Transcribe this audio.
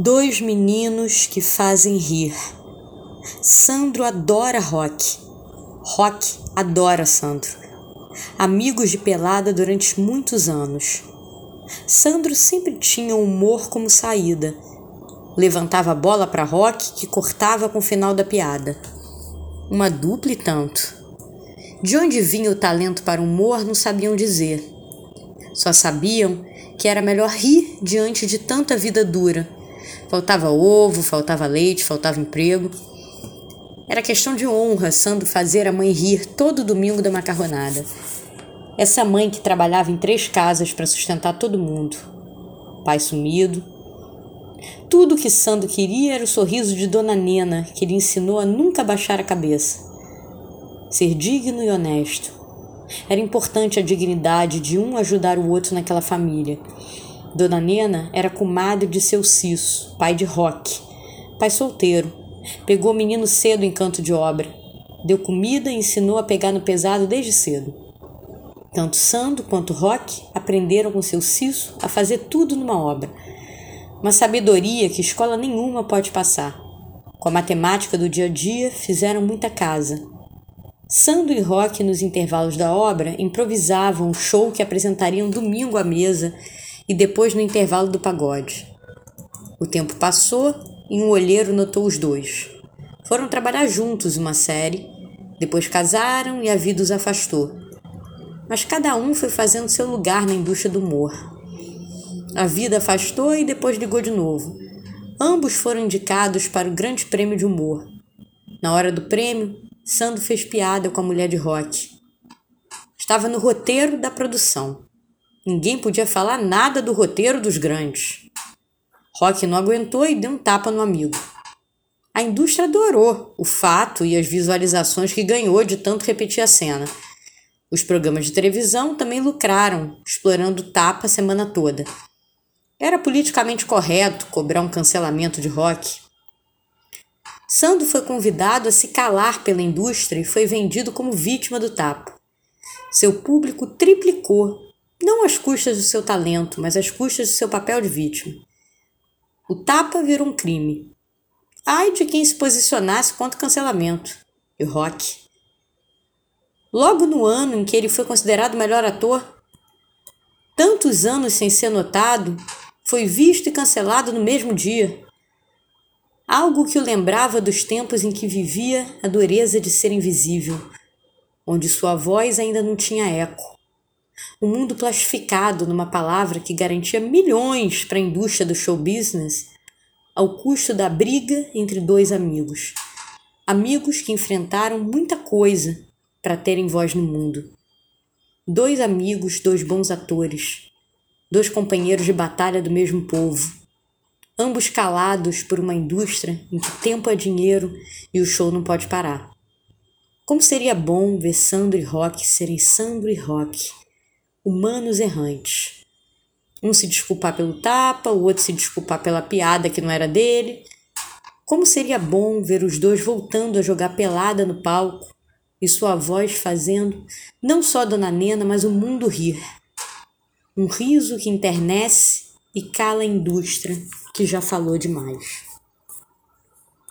Dois meninos que fazem rir. Sandro adora rock. Rock adora Sandro. Amigos de pelada durante muitos anos. Sandro sempre tinha o humor como saída. Levantava a bola para Rock, que cortava com o final da piada. Uma dupla e tanto. De onde vinha o talento para o humor não sabiam dizer. Só sabiam que era melhor rir diante de tanta vida dura Faltava ovo, faltava leite, faltava emprego. Era questão de honra Sandro fazer a mãe rir todo domingo da macarronada. Essa mãe que trabalhava em três casas para sustentar todo mundo. Pai sumido. Tudo que Sandro queria era o sorriso de Dona Nena, que lhe ensinou a nunca baixar a cabeça. Ser digno e honesto. Era importante a dignidade de um ajudar o outro naquela família. Dona Nena era comadre de seu Cisso, pai de Roque, pai solteiro. Pegou o menino cedo em canto de obra. Deu comida e ensinou a pegar no pesado desde cedo. Tanto Sando quanto Roque aprenderam com seu Cisso a fazer tudo numa obra. Uma sabedoria que escola nenhuma pode passar. Com a matemática do dia a dia, fizeram muita casa. Sando e Roque, nos intervalos da obra, improvisavam o show que apresentariam domingo à mesa e depois no intervalo do pagode. O tempo passou e um olheiro notou os dois. Foram trabalhar juntos uma série, depois casaram e a vida os afastou. Mas cada um foi fazendo seu lugar na indústria do humor. A vida afastou e depois ligou de novo. Ambos foram indicados para o Grande Prêmio de Humor. Na hora do prêmio, Sandro fez piada com a mulher de rock. Estava no roteiro da produção. Ninguém podia falar nada do roteiro dos grandes. Rock não aguentou e deu um tapa no amigo. A indústria adorou o fato e as visualizações que ganhou de tanto repetir a cena. Os programas de televisão também lucraram, explorando o tapa a semana toda. Era politicamente correto cobrar um cancelamento de rock. Sando foi convidado a se calar pela indústria e foi vendido como vítima do tapa. Seu público triplicou não às custas do seu talento, mas às custas do seu papel de vítima. O tapa virou um crime. Ai de quem se posicionasse contra o cancelamento. E Rock. Logo no ano em que ele foi considerado o melhor ator, tantos anos sem ser notado, foi visto e cancelado no mesmo dia. Algo que o lembrava dos tempos em que vivia a dureza de ser invisível, onde sua voz ainda não tinha eco o um mundo plastificado numa palavra que garantia milhões para a indústria do show business, ao custo da briga entre dois amigos. Amigos que enfrentaram muita coisa para terem voz no mundo. Dois amigos, dois bons atores, dois companheiros de batalha do mesmo povo, ambos calados por uma indústria em que tempo é dinheiro e o show não pode parar. Como seria bom ver Sandro e Rock serem Sandro e Rock humanos errantes. Um se desculpar pelo tapa, o outro se desculpar pela piada que não era dele. Como seria bom ver os dois voltando a jogar pelada no palco e sua voz fazendo não só Dona Nena, mas o mundo rir. Um riso que internece e cala a indústria que já falou demais.